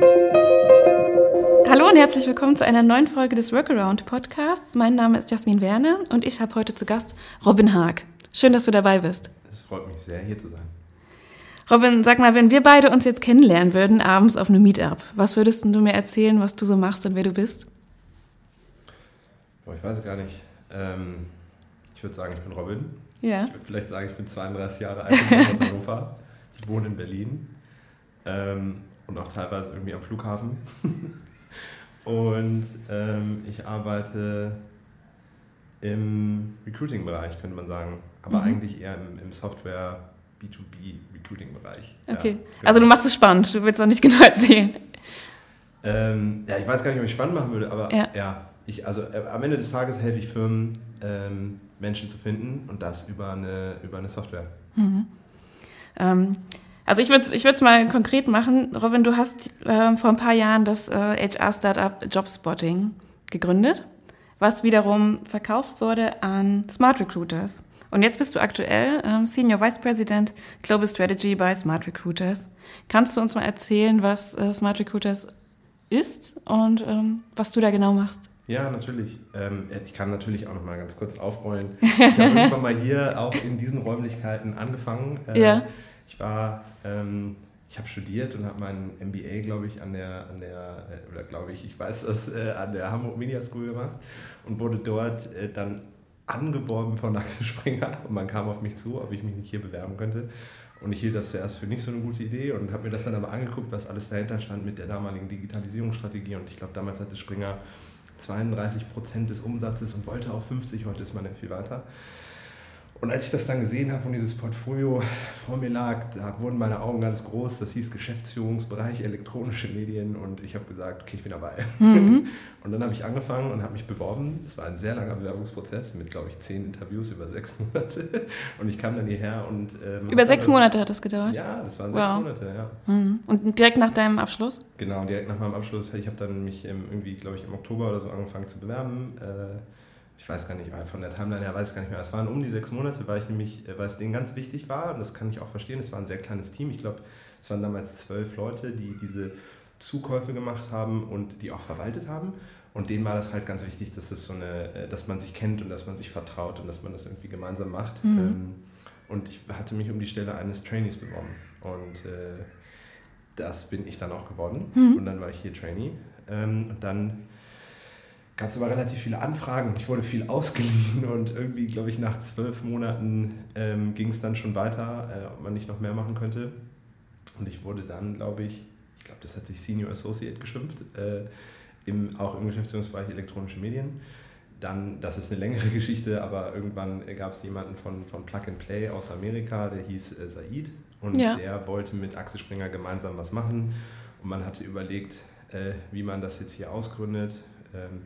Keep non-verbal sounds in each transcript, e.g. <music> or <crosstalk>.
Hallo und herzlich willkommen zu einer neuen Folge des Workaround Podcasts. Mein Name ist Jasmin Werner und ich habe heute zu Gast Robin Haag. Schön, dass du dabei bist. Es freut mich sehr, hier zu sein. Robin, sag mal, wenn wir beide uns jetzt kennenlernen würden, abends auf einem Meetup, was würdest du mir erzählen, was du so machst und wer du bist? Boah, ich weiß es gar nicht. Ähm, ich würde sagen, ich bin Robin. Ja. Ich würde vielleicht sagen, ich bin 32 Jahre alt, ich komme aus Hannover. Ich wohne in Berlin ähm, und auch teilweise irgendwie am Flughafen. <laughs> und ähm, ich arbeite im Recruiting-Bereich, könnte man sagen. Aber Mhm. eigentlich eher im, im Software B2B Recruiting-Bereich. Ja, Okay. genau. Also du machst es spannend, du willst auch nicht <laughs> genau erzählen. Ähm, ja, ich weiß gar nicht, ob ich spannend machen würde, aber Ja. ja, ich, also äh, am Ende des Tages helfe ich Firmen, ähm, Menschen zu finden und das über eine, über eine Software. Ähm, also ich würde es ich würd's mal konkret machen. Robin, du hast äh, vor ein paar Jahren das äh, HR-Startup Jobspotting gegründet, was wiederum verkauft wurde an Smart Recruiters. Und jetzt bist du aktuell ähm, Senior Vice President Global Strategy bei Smart Recruiters. Kannst du uns mal erzählen, was äh, Smart Recruiters ist und ähm, was du da genau machst? Ja, natürlich. Ähm, ich kann natürlich auch noch mal ganz kurz aufrollen. Ich habe <laughs> irgendwann mal hier auch in diesen Räumlichkeiten angefangen. Äh, Ja. Ich war, ähm, ich habe studiert und habe meinen MBA, glaube ich, an der, an der äh, oder glaube ich, ich weiß das, äh, an der Hamburg Media School gemacht und wurde dort äh, dann angeworben von Axel Springer <laughs> und man kam auf mich zu, ob ich mich nicht hier bewerben könnte. Und ich hielt das zuerst für nicht so eine gute Idee und habe mir das dann aber angeguckt, was alles dahinter stand mit der damaligen Digitalisierungsstrategie. Und ich glaube, damals hatte Springer 32 Prozent des Umsatzes und wollte auf 50, heute ist man ja viel weiter. Und als ich das dann gesehen habe und dieses Portfolio vor mir lag, da wurden meine Augen ganz groß. Das hieß Geschäftsführungsbereich elektronische Medien und ich habe gesagt, okay, ich bin dabei. <laughs> Und dann habe ich angefangen und habe mich beworben. Es war ein sehr langer Bewerbungsprozess mit, glaube ich, zehn Interviews über sechs <laughs> Monate. Und ich kam dann hierher und... ähm, Über sechs Monate hat das gedauert. Ja, das waren Wow. sechs Monate, ja. Mhm. Und direkt nach deinem Abschluss? Genau, direkt nach meinem Abschluss, ich habe dann mich ähm, irgendwie, glaube ich, im Oktober oder so angefangen zu bewerben. Äh, ich weiß gar nicht, von der Timeline her weiß ich gar nicht mehr. Es waren um die sechs Monate, weil ich nämlich, äh, weil es denen ganz wichtig war, und das kann ich auch verstehen, es war ein sehr kleines Team. Ich glaube, es waren damals zwölf Leute, die diese Zukäufe gemacht haben und die auch verwaltet haben. Und denen war das halt ganz wichtig, dass es so eine, äh, dass man sich kennt und dass man sich vertraut und dass man das irgendwie gemeinsam macht. Mhm. Ähm, Und ich hatte mich um die Stelle eines Trainees beworben. Und äh, das bin ich dann auch geworden. Mhm. Und dann war ich hier Trainee. Ähm, und dann gab es aber relativ viele Anfragen. Ich wurde viel ausgeliehen und irgendwie, glaube ich, nach zwölf Monaten ähm, ging es dann schon weiter, äh, ob man nicht noch mehr machen könnte. Und ich wurde dann, glaube ich, ich glaube, das hat sich Senior Associate geschimpft, äh, im, auch im Geschäftsführungsbereich elektronische Medien. Dann, das ist eine längere <laughs> Geschichte, aber irgendwann gab es jemanden von, von Plug and Play aus Amerika, der hieß äh, Said und Ja. der wollte mit Axel Springer gemeinsam was machen und man hatte überlegt, äh, wie man das jetzt hier ausgründet. Ähm,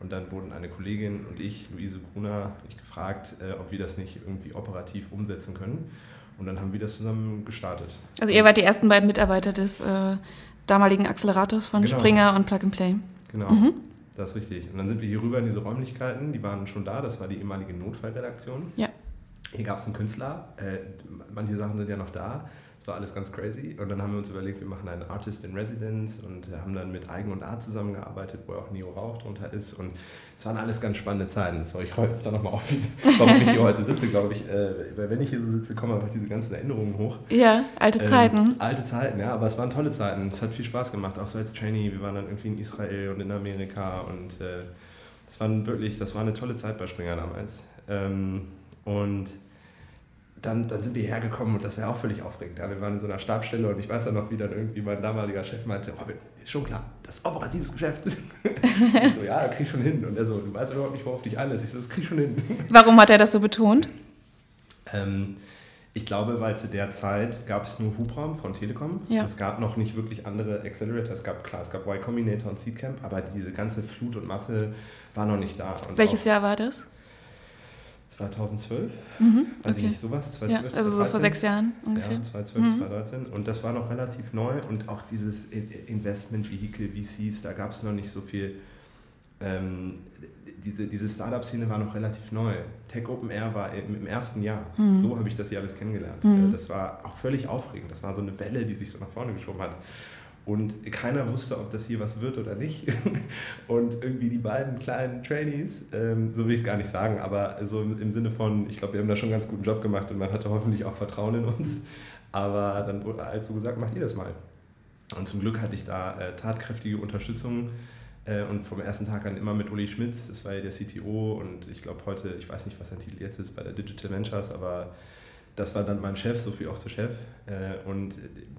und dann wurden eine Kollegin und ich, Luise Gruner, mich gefragt, äh, ob wir das nicht irgendwie operativ umsetzen können. Und dann haben wir das zusammen gestartet. Also ihr wart die ersten beiden Mitarbeiter des äh, damaligen Accelerators von Genau. Springer und Plug and Play. Genau, Mhm. das ist richtig. Und dann sind wir hier rüber in diese Räumlichkeiten, die waren schon da, das war die ehemalige Notfallredaktion. Ja. Hier gab es einen Künstler, äh, manche Sachen sind ja noch da, war alles ganz crazy. Und dann haben wir uns überlegt, wir machen einen Artist in Residence und haben dann mit Eigen und Art zusammengearbeitet, wo auch Neo Rauch drunter ist. Und es waren alles ganz spannende Zeiten. Sorry, ich roll jetzt da nochmal auf, <laughs> warum ich hier heute sitze, glaube ich. Äh, weil wenn ich hier so sitze, kommen einfach diese ganzen Erinnerungen hoch. Ja, alte Ähm, Zeiten. Alte Zeiten, ja, aber es waren tolle Zeiten. Es hat viel Spaß gemacht, auch so als Trainee. Wir waren dann irgendwie in Israel und in Amerika und äh, es waren wirklich, das war eine tolle Zeit bei Springer damals. Ähm, und dann, dann sind wir hergekommen und das war auch völlig aufregend. Ja, wir waren in so einer Stabstelle und ich weiß dann noch, wie dann irgendwie mein damaliger Chef meinte, Robin, ist schon klar, das ist operatives Geschäft. <laughs> ich so, ja, krieg schon hin. Und er so, du weißt überhaupt nicht, worauf dich einlässt. Ich so, das krieg schon hin. <laughs> Warum hat er das so betont? Ähm, ich glaube, weil zu der Zeit gab es nur Hubraum von Telekom. Ja. Es gab noch nicht wirklich andere Accelerator. Es gab, klar, es gab Y Combinator und Seedcamp, aber diese ganze Flut und Masse war noch nicht da. Und Welches Jahr war das? 2012? Mhm, Weiß okay. ich nicht, sowas? Ja, 2012, also so vor 2013? sechs Jahren ungefähr. Ja, 2012, Mhm. 2013. Und das war noch relativ neu. Und auch dieses In- Investment-Vehikel, VCs, da gab es noch nicht so viel. Ähm, diese diese Startup-Szene war noch relativ neu. Tech Open Air war im, im ersten Jahr. Mhm. So habe ich das hier alles kennengelernt. Mhm. Das war auch völlig aufregend. Das war so eine Welle, die sich so nach vorne geschoben hat. Und keiner wusste, ob das hier was wird oder nicht. <laughs> Und irgendwie die beiden kleinen Trainees, ähm, so will ich es gar nicht sagen, aber so im, im Sinne von, ich glaube, wir haben da schon einen ganz guten Job gemacht und man hatte hoffentlich auch Vertrauen in uns. Aber dann wurde also gesagt, macht ihr das mal. Und zum Glück hatte ich da äh, tatkräftige Unterstützung äh, und vom ersten Tag an immer mit Uli Schmitz, das war ja der CTO und ich glaube heute, ich weiß nicht, was sein Titel jetzt ist bei der Digital Ventures, aber das war dann mein Chef, so viel auch zu Chef. Äh, und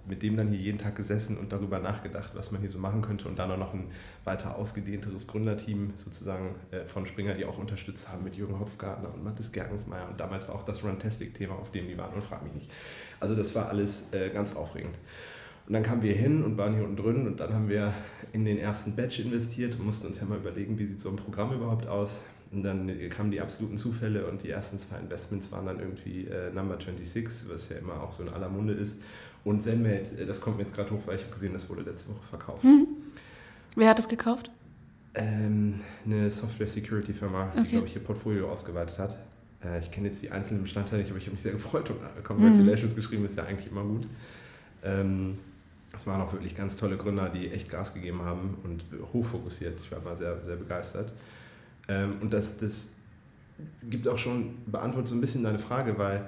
mit dem dann hier jeden Tag gesessen und darüber nachgedacht, was man hier so machen könnte. Und dann auch noch ein weiter ausgedehnteres Gründerteam sozusagen äh, von Springer, die auch unterstützt haben mit Jürgen Hopfgartner und Mathis Gergensmeier. Und damals war auch das Runtastic-Thema, auf dem die waren und frag mich nicht. Also das war alles ganz aufregend. Und dann kamen wir hin und waren hier unten drin und dann haben wir in den ersten Batch investiert und mussten uns ja mal überlegen, wie sieht so ein Programm überhaupt aus. Und dann kamen die absoluten Zufälle und die ersten zwei Investments waren dann irgendwie äh, Number 26, was ja immer auch so in aller Munde ist. Und Zenmate, äh, das kommt mir jetzt gerade hoch, weil ich habe gesehen, das wurde letzte Woche verkauft. Mhm. Wer hat das gekauft? Ähm, eine Software-Security-Firma, okay. die, glaube ich, ihr Portfolio ausgeweitet hat. Äh, ich kenne jetzt die einzelnen Bestandteile nicht, aber ich habe mich sehr gefreut und äh, Congratulations mhm. geschrieben, ist ja eigentlich immer gut. Ähm, es waren auch wirklich ganz tolle Gründer, die echt Gas gegeben haben und hochfokussiert. Ich war mal sehr, sehr begeistert. Ähm, und das, das gibt auch schon, beantwortet so ein bisschen deine Frage, weil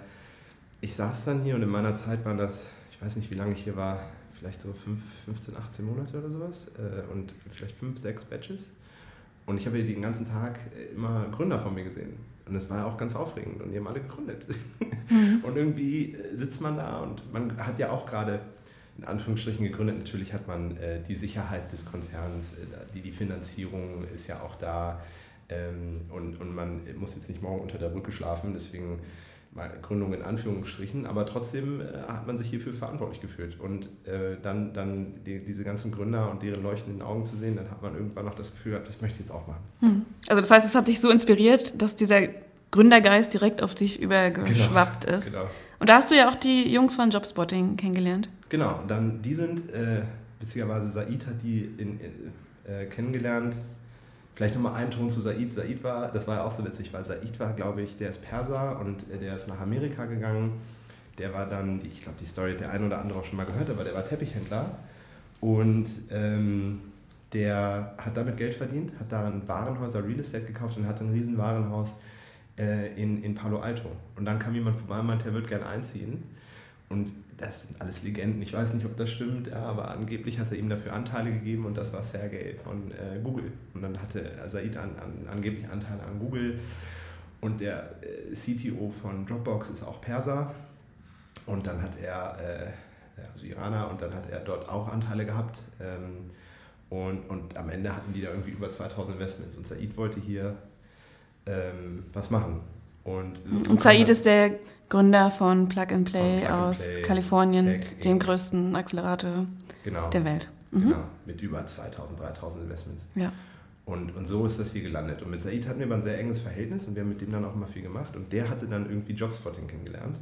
ich saß dann hier und in meiner Zeit waren das, ich weiß nicht, wie lange ich hier war, vielleicht so 5, 15, 18 Monate oder sowas äh, und vielleicht 5, 6 Batches. Und ich habe hier den ganzen Tag immer Gründer von mir gesehen. Und es war auch ganz aufregend und die haben alle gegründet. Mhm. <laughs> Und irgendwie sitzt man da und man hat ja auch gerade in Anführungsstrichen gegründet. Natürlich hat man äh, die Sicherheit des Konzerns, äh, die, die Finanzierung ist ja auch da ähm, und, und man muss jetzt nicht morgen unter der Brücke schlafen, deswegen mal Gründung in Anführungsstrichen, aber trotzdem äh, hat man sich hierfür verantwortlich gefühlt. Und äh, dann, dann die, diese ganzen Gründer und deren leuchtenden Augen zu sehen, dann hat man irgendwann noch das Gefühl gehabt, das möchte ich jetzt auch machen. Hm. Also das heißt, es hat dich so inspiriert, dass dieser Gründergeist direkt auf dich übergeschwappt genau, ist. Genau. Und da hast du ja auch die Jungs von Jobspotting kennengelernt. Genau, dann die sind, äh, witzigerweise Said hat die in, äh, kennengelernt. Vielleicht nochmal ein Ton zu Said. Said war, das war ja auch so witzig, weil Said war, glaube ich, der ist Perser und äh, der ist nach Amerika gegangen. Der war dann, ich glaube, die Story hat der eine oder andere auch schon mal gehört, aber der war Teppichhändler. Und ähm, der hat damit Geld verdient, hat da ein Warenhäuser Real Estate gekauft und hat ein riesen Warenhaus äh, in, in Palo Alto. Und dann kam jemand vorbei und meinte, er würde gerne einziehen. Und das sind alles Legenden. Ich weiß nicht, ob das stimmt, aber angeblich hat er ihm dafür Anteile gegeben und das war Sergey von äh, Google. Und dann hatte Said an, an, angeblich Anteile an Google. Und der äh, CTO von Dropbox ist auch Perser. Und dann hat er, äh, also Iraner, und dann hat er dort auch Anteile gehabt. Ähm, und, und am Ende hatten die da irgendwie über 2000 Investments. Und Said wollte hier ähm, was machen. Und, so und Said ist der Gründer von Plug and Play Plug aus Play, Kalifornien, Tech, dem größten Accelerator genau, der Welt. Mhm. Genau, mit über 2000, 3000 Investments. Ja. Und, und so ist das hier gelandet. Und mit Said hatten wir aber ein sehr enges Verhältnis und wir haben mit dem dann auch immer viel gemacht. Und der hatte dann irgendwie Jobspotting kennengelernt.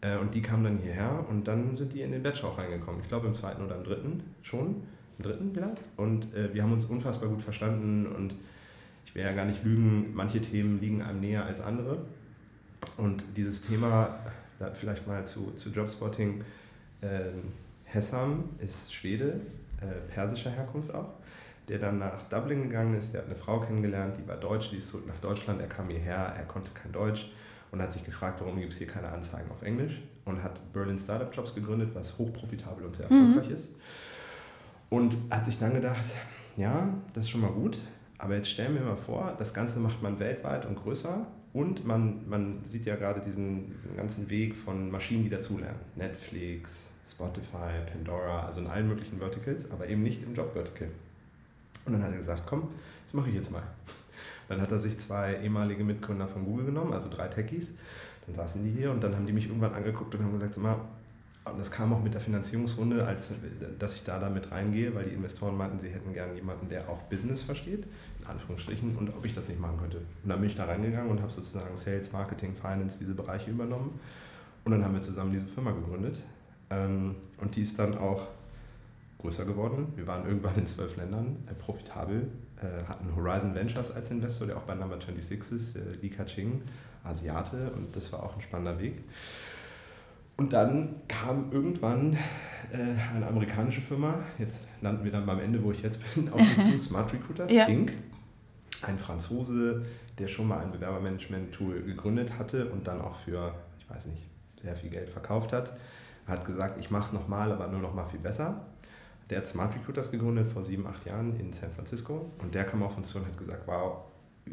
Äh, und die kamen dann hierher und dann sind die in den Batch auch reingekommen. Ich glaube im zweiten oder im dritten schon. Im dritten vielleicht. Und äh, wir haben uns unfassbar gut verstanden und will ja gar nicht lügen, manche Themen liegen einem näher als andere. Und dieses Thema, vielleicht mal zu, zu Jobspotting, äh, Hessam ist Schwede, äh, persischer Herkunft auch, der dann nach Dublin gegangen ist, der hat eine Frau kennengelernt, die war Deutsch, die ist zurück nach Deutschland, er kam hierher, er konnte kein Deutsch und hat sich gefragt, warum gibt es hier keine Anzeigen auf Englisch und hat Berlin Startup Jobs gegründet, was hochprofitabel und sehr mhm. erfolgreich mhm. ist. Und hat sich dann gedacht, ja, das ist schon mal gut, aber jetzt stellen wir mal vor, das Ganze macht man weltweit und größer und man, man sieht ja gerade diesen, diesen ganzen Weg von Maschinen, die dazulernen. Netflix, Spotify, Pandora, also in allen möglichen Verticals, aber eben nicht im Job-Vertical. Und dann hat er gesagt, komm, das mache ich jetzt mal. Dann hat er sich zwei ehemalige Mitgründer von Google genommen, also drei Techies. Dann saßen die hier und dann haben die mich irgendwann angeguckt und haben gesagt, sag mal, und das kam auch mit der Finanzierungsrunde, als dass ich da damit reingehe, weil die Investoren meinten, sie hätten gerne jemanden, der auch Business versteht, in Anführungsstrichen, und ob ich das nicht machen könnte. Und dann bin ich da reingegangen und habe sozusagen Sales, Marketing, Finance, diese Bereiche übernommen. Und dann haben wir zusammen diese Firma gegründet. Ähm, und die ist dann auch größer geworden. Wir waren irgendwann in zwölf Ländern, äh, profitabel, äh, hatten Horizon Ventures als Investor, der auch bei Number 26 ist, äh, Li Ka-ching, Asiate, und das war auch ein spannender Weg. Und dann kam irgendwann äh, eine amerikanische Firma, jetzt landen wir dann beim Ende, wo ich jetzt bin, auf mich zu, <laughs> Smart Recruiters ja. Inc. Ein Franzose, der schon mal ein Bewerbermanagement-Tool gegründet hatte und dann auch für, ich weiß nicht, sehr viel Geld verkauft hat. hat gesagt, ich mache es nochmal, aber nur noch mal viel besser. Der hat Smart Recruiters gegründet vor sieben, acht Jahren in San Francisco und der kam auf uns zu und hat gesagt, wow,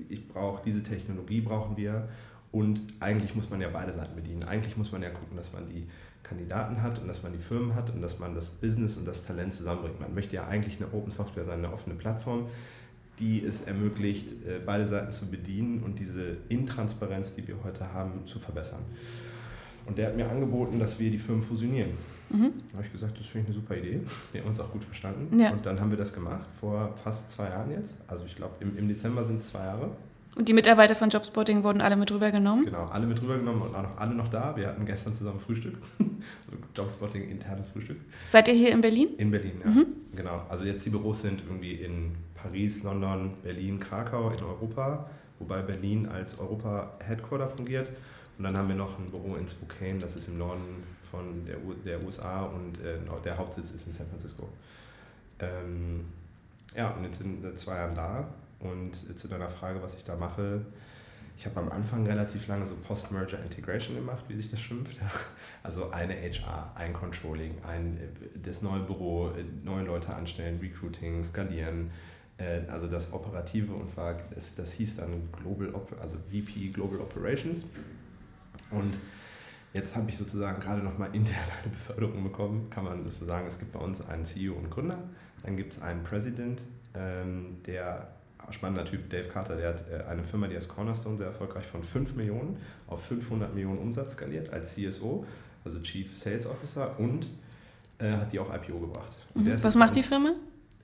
ich brauche diese Technologie, brauchen wir und eigentlich muss man ja beide Seiten bedienen. Eigentlich muss man ja gucken, dass man die Kandidaten hat und dass man die Firmen hat und dass man das Business und das Talent zusammenbringt. Man möchte ja eigentlich eine Open Software sein, eine offene Plattform, die es ermöglicht, äh, beide Seiten zu bedienen und diese Intransparenz, die wir heute haben, zu verbessern. Und der hat mir angeboten, dass wir die Firmen fusionieren. Mhm. Da habe ich gesagt, das finde ich eine super Idee. Wir haben uns auch gut verstanden. Ja. Und dann haben wir das gemacht, vor fast zwei Jahren jetzt. Also ich glaube, im, im Dezember sind es zwei Jahre. Und die Mitarbeiter von Jobspotting wurden alle mit rübergenommen? Genau, alle mit rübergenommen und auch alle noch da. Wir hatten gestern zusammen Frühstück. <laughs> so Jobspotting internes Frühstück. Seid ihr hier in Berlin? In Berlin, ja. Mhm. Genau. Also jetzt die Büros sind irgendwie in Paris, London, Berlin, Krakau in Europa, wobei Berlin als Europa-Headquarter fungiert. Und dann haben wir noch ein Büro in Spokane, das ist im Norden von der, U der USA und äh, der Hauptsitz ist in San Francisco. Ähm, ja, und jetzt sind wir zwei Jahre da und zu deiner Frage, was ich da mache, ich habe am Anfang relativ lange so Post-Merger Integration gemacht, wie sich das schimpft. <laughs> Also eine HR, ein Controlling, ein, das neue Büro, neue Leute anstellen, Recruiting, skalieren. Äh, also das Operative und war, das, das hieß dann Global, also VP Global Operations. Und jetzt habe ich sozusagen gerade nochmal intern <laughs> eine Beförderung bekommen, kann man das so sagen. Es gibt bei uns einen CEO und Gründer, dann gibt es einen President, ähm, der spannender Typ, Dave Carter, der hat äh, eine Firma, die heißt Cornerstone, sehr erfolgreich von 5 Millionen auf 500 Millionen Umsatz skaliert als CSO, also Chief Sales Officer und äh, hat die auch IPO gebracht. Mhm. Was macht die Firma?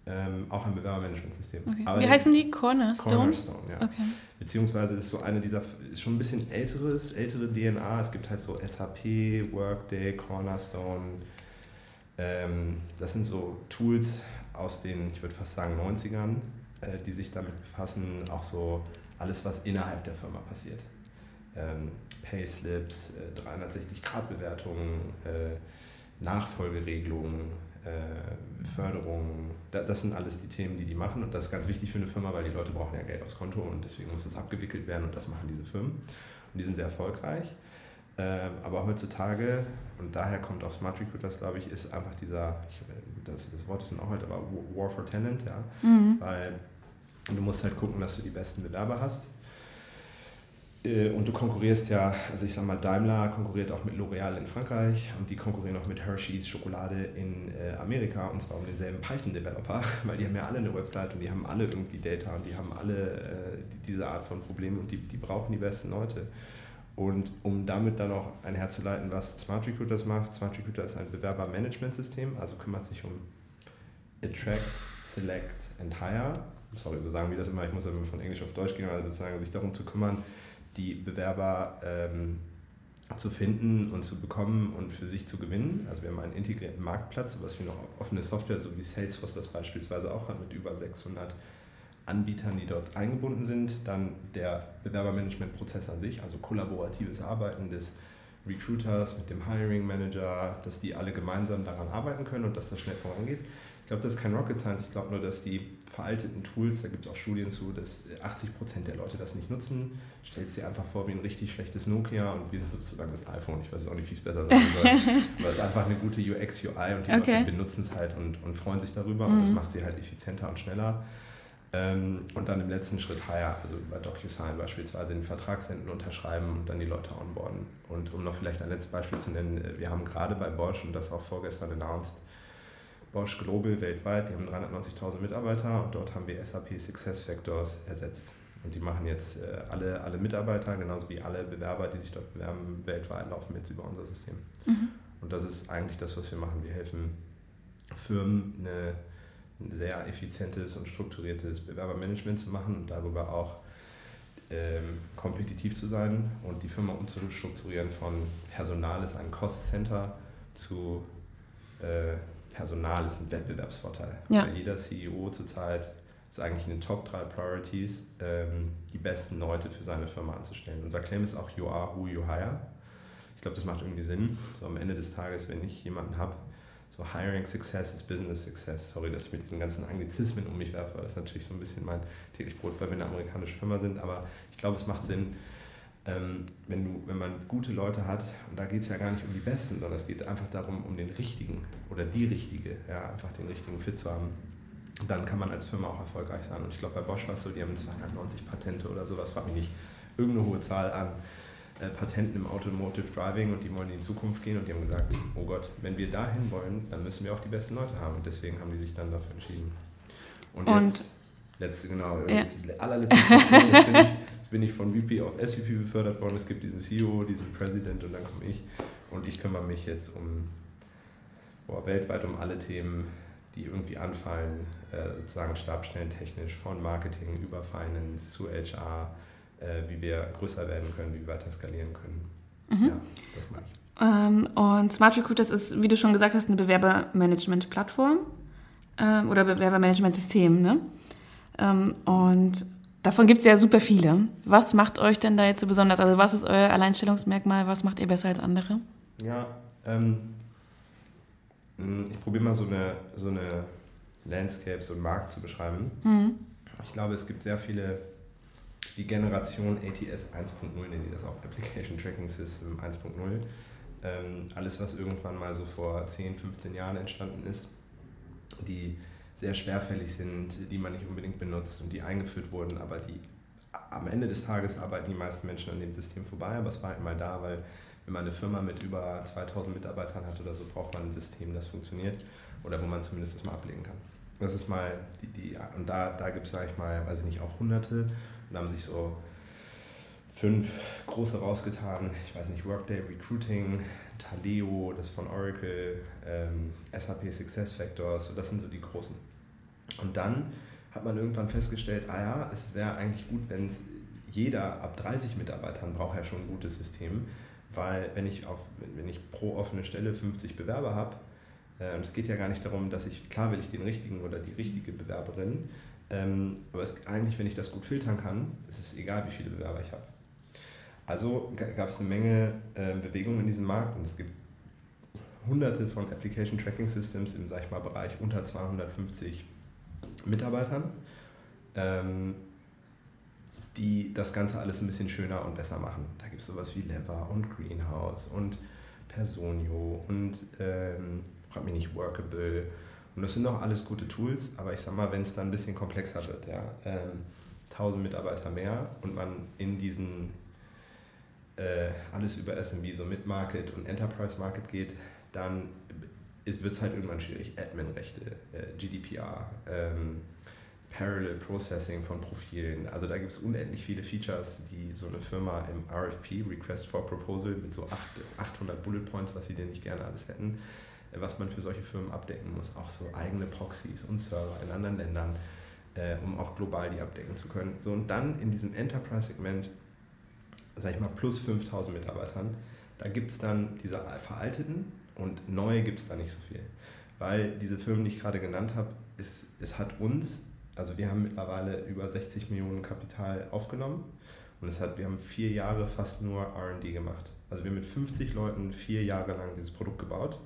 Ähm, auch ein Bewerbermanagementsystem. Okay. Wie heißen die? Cornerstone? Cornerstone, ja. Okay. Beziehungsweise ist so eine dieser, ist schon ein bisschen älteres, ältere DNA. Es gibt halt so SAP, Workday, Cornerstone. Ähm, das sind so Tools aus den, ich würde fast sagen, 90ern, äh, die sich damit befassen, auch so alles, was innerhalb der Firma passiert. Ähm, Payslips, äh, 360-Grad-Bewertungen, äh, Nachfolgeregelungen, äh, Förderung, das sind alles die Themen, die die machen und das ist ganz wichtig für eine Firma, weil die Leute brauchen ja Geld aufs Konto und deswegen muss das abgewickelt werden und das machen diese Firmen und die sind sehr erfolgreich. Ähm, aber heutzutage, und daher kommt auch Smart Recruiters, glaube ich, ist einfach dieser, das, das Wort ist dann auch heute, aber War for Talent, ja, mhm. weil du musst halt gucken, dass du die besten Bewerber hast äh, und du konkurrierst ja, also ich sag mal, Daimler konkurriert auch mit L'Oreal in Frankreich und die konkurrieren auch mit Hershey's Schokolade in äh, Amerika und zwar um denselben Python-Developer, <laughs> weil die haben ja alle eine Website und die haben alle irgendwie Data und die haben alle äh, diese Art von Problemen und die, die brauchen die besten Leute. Und um damit dann auch einherzuleiten, was Smart Recruiters macht, Smart Recruiter ist ein Bewerbermanagementsystem, also kümmert sich um Attract, Select and Hire. Sorry, so sagen wir das immer, ich muss immer von Englisch auf Deutsch gehen, also sozusagen sich darum zu kümmern, die Bewerber ähm, zu finden und zu bekommen und für sich zu gewinnen. Also wir haben einen integrierten Marktplatz, was wir noch offene Software, so wie Salesforce das beispielsweise auch hat, mit über 600 Anbietern, die dort eingebunden sind. Dann der Bewerbermanagementprozess an sich, also kollaboratives Arbeiten des Recruiters mit dem Hiring Manager, dass die alle gemeinsam daran arbeiten können und dass das schnell vorangeht. Ich glaube, das ist kein Rocket Science. Ich glaube nur, dass die veralteten Tools, da gibt es auch Studien zu, dass 80% der Leute das nicht nutzen. Stellst dir einfach vor wie ein richtig schlechtes Nokia und wir sind sozusagen das iPhone. Ich weiß auch nicht, wie es besser sein soll. <laughs> Aber es ist einfach eine gute UX, UI und die okay. Leute benutzen es halt und, und freuen sich darüber mhm. und das mhm. macht sie halt effizienter und schneller. Ähm, und dann im letzten Schritt Hire, also über DocuSign beispielsweise den Vertrag senden, unterschreiben und dann die Leute onboarden. Und um noch vielleicht ein letztes Beispiel zu nennen, äh, wir haben gerade bei Bosch und das auch vorgestern announced, Bosch Global weltweit, die haben 390.000 Mitarbeiter und dort haben wir SAP Success Factors ersetzt. Und die machen jetzt äh, alle, alle Mitarbeiter, genauso wie alle Bewerber, die sich dort bewerben, weltweit laufen jetzt über unser System. Mhm. Und das ist eigentlich das, was wir machen. Wir helfen Firmen, eine, ein sehr effizientes und strukturiertes Bewerbermanagement zu machen und darüber auch ähm, kompetitiv zu sein und die Firma umzustrukturieren von Personal ist ein Cost Center zu äh, Personal ist ein Wettbewerbsvorteil. Ja. Weil jeder CEO zurzeit ist eigentlich in den Top 3 Priorities, ähm, die besten Leute für seine Firma anzustellen. Unser Claim ist auch You are who you hire. Ich glaube, das macht irgendwie Sinn. So am Ende des Tages, wenn ich jemanden habe, so Hiring Success ist Business Success. Sorry, dass ich mit diesen ganzen Anglizismen um mich werfe, weil das ist natürlich so ein bisschen mein täglich Brot, weil wir eine amerikanische Firma sind. Aber ich glaube, es macht Sinn, ähm, wenn, du, wenn man gute Leute hat, und da geht es ja gar nicht um die Besten, sondern es geht einfach darum, um den Richtigen oder die Richtige, ja, einfach den richtigen Fit zu haben, dann kann man als Firma auch erfolgreich sein. Und ich glaube, bei Bosch war es so, die haben 290 Patente oder sowas, frag mich nicht, irgendeine hohe Zahl an äh, Patenten im Automotive Driving und die wollen in die Zukunft gehen und die haben gesagt, oh Gott, wenn wir dahin wollen, dann müssen wir auch die besten Leute haben und deswegen haben die sich dann dafür entschieden. Und, und jetzt, letzte, genau, ja. allerletzte jetzt bin, ich, jetzt bin ich von VP auf SVP befördert worden, es gibt diesen CEO, diesen President und dann komme ich und ich kümmere mich jetzt um boah, weltweit um alle Themen, die irgendwie anfallen, äh, sozusagen stabstellentechnisch, von Marketing über Finance zu HR, äh, wie wir größer werden können, wie wir weiter skalieren können. Mhm. Ja, das meine ich. Ähm, und Smart Recruiters ist, wie du schon gesagt hast, eine Bewerbermanagement-Plattform ähm, oder Bewerbermanagement-System. Ne? Ähm, und davon gibt es ja super viele. Was macht euch denn da jetzt so besonders? Also was ist euer Alleinstellungsmerkmal? Was macht ihr besser als andere? Ja, ähm, ich probiere mal so eine, so eine Landscape, so einen Markt zu beschreiben. Mhm. Ich glaube, es gibt sehr viele die Generation ATS 1.0, nennen die das auch, Application Tracking System 1.0. Ähm, alles, was irgendwann mal so vor 10, 15 Jahren entstanden ist, die sehr schwerfällig sind, die man nicht unbedingt benutzt und die eingeführt wurden, aber die am Ende des Tages arbeiten die meisten Menschen an dem System vorbei, aber es war immer da, weil wenn man eine Firma mit über 2000 Mitarbeitern hat oder so, braucht man ein System, das funktioniert oder wo man zumindest das mal ablegen kann. Das ist mal die, die und da, da gibt es, sage ich mal, weiß ich nicht, auch hunderte und haben sich so fünf große rausgetan. Ich weiß nicht, Workday Recruiting, Taleo, das von Oracle, ähm, SAP Success Factors, das sind so die großen. Und dann hat man irgendwann festgestellt, ah ja, es wäre eigentlich gut, wenn es jeder ab 30 Mitarbeitern braucht ja schon ein gutes System, weil wenn ich, auf, wenn ich pro offene Stelle 50 Bewerber habe, äh, es geht ja gar nicht darum, dass ich, klar will ich den richtigen oder die richtige Bewerberin, ähm, aber es, eigentlich, wenn ich das gut filtern kann, ist es egal, wie viele Bewerber ich habe. Also gab es eine Menge äh, Bewegung in diesem Markt und es gibt hunderte von Application Tracking Systems im sag ich mal, Bereich unter 250 Mitarbeitern, ähm, die das Ganze alles ein bisschen schöner und besser machen. Da gibt es sowas wie Lever und Greenhouse und Personio und ähm, frag mich nicht, Workable und das sind auch alles gute Tools, aber ich sag mal, wenn es dann ein bisschen komplexer wird, ja, ähm, 1000 Mitarbeiter mehr und man in diesen äh, alles über SMB, so Mid-Market und Enterprise-Market geht, dann wird es halt irgendwann schwierig. Admin-Rechte, äh, GDPR, ähm, Parallel Processing von Profilen. Also da gibt es unendlich viele Features, die so eine Firma im RFP, Request for Proposal, mit so 800 Bullet Points, was sie denn nicht gerne alles hätten, was man für solche Firmen abdecken muss. Auch so eigene Proxys und Server in anderen Ländern, äh, um auch global die abdecken zu können. So, und dann in diesem Enterprise-Segment, sag ich mal, plus 5000 Mitarbeitern, da gibt es dann diese veralteten und neue gibt es da nicht so viel. Weil diese Firmen, die ich gerade genannt habe, es, es hat uns, also wir haben mittlerweile über 60 Millionen Kapital aufgenommen und es hat, wir haben vier Jahre fast nur RD gemacht. Also wir haben mit 50 Leuten vier Jahre lang dieses Produkt gebaut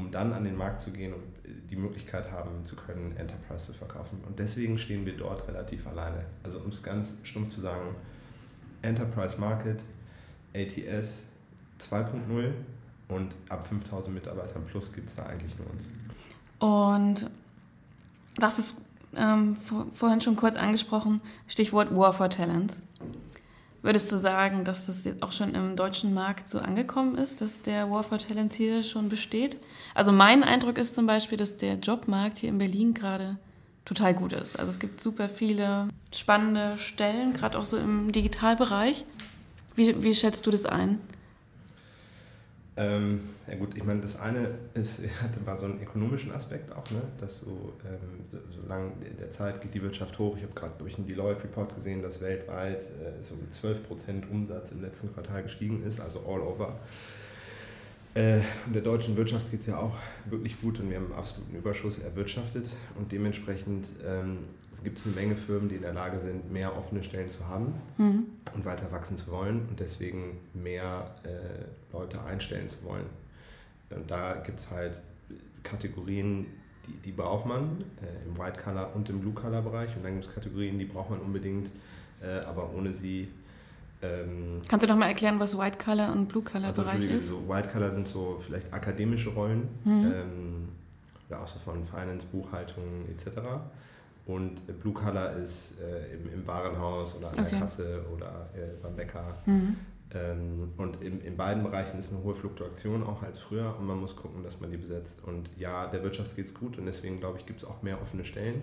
um dann an den Markt zu gehen und die Möglichkeit haben zu können, Enterprise zu verkaufen. Und deswegen stehen wir dort relativ alleine. Also um es ganz stumpf zu sagen, Enterprise Market, ATS 2.0 und ab 5000 Mitarbeitern plus gibt es da eigentlich nur uns. Und das ist ähm, vorhin schon kurz angesprochen, Stichwort War for Talents. Würdest du sagen, dass das jetzt auch schon im deutschen Markt so angekommen ist, dass der War for Talents hier schon besteht? Also mein Eindruck ist zum Beispiel, dass der Jobmarkt hier in Berlin gerade total gut ist. Also es gibt super viele spannende Stellen, gerade auch so im Digitalbereich. Wie, wie schätzt du das ein? Ähm, ja gut, ich meine, das eine ist, <laughs> hatte so einen ökonomischen Aspekt auch, ne? dass so, ähm, so, solange der Zeit geht die Wirtschaft hoch. Ich habe gerade durch einen Deloitte-Report gesehen, dass weltweit äh, so 12% Umsatz im letzten Quartal gestiegen ist, also all over. Äh, und der deutschen Wirtschaft geht es ja auch wirklich gut und wir haben einen absoluten Überschuss erwirtschaftet und dementsprechend ähm, gibt es eine Menge Firmen, die in der Lage sind, mehr offene Stellen zu haben mhm. und weiter wachsen zu wollen und deswegen mehr äh, Leute einstellen zu wollen. Und da gibt es halt Kategorien, die, die braucht man äh, im White Color und im Blue Color Bereich und dann gibt es Kategorien, die braucht man unbedingt, äh, aber ohne sie ähm, Kannst du doch mal erklären, was White Color und Blue Color also Bereich ist? So White Color sind so vielleicht akademische Rollen, mhm. ähm, oder auch so von Finance, Buchhaltung etc. Und Blue Color ist äh, im, im, Warenhaus oder an okay. der Kasse oder äh, beim Bäcker. Mhm. Ähm, und in, in beiden Bereichen ist eine hohe Fluktuation, auch als früher. Und man muss gucken, dass man die besetzt. Und ja, der Wirtschaft geht es gut und deswegen glaube ich, gibt es auch mehr offene Stellen.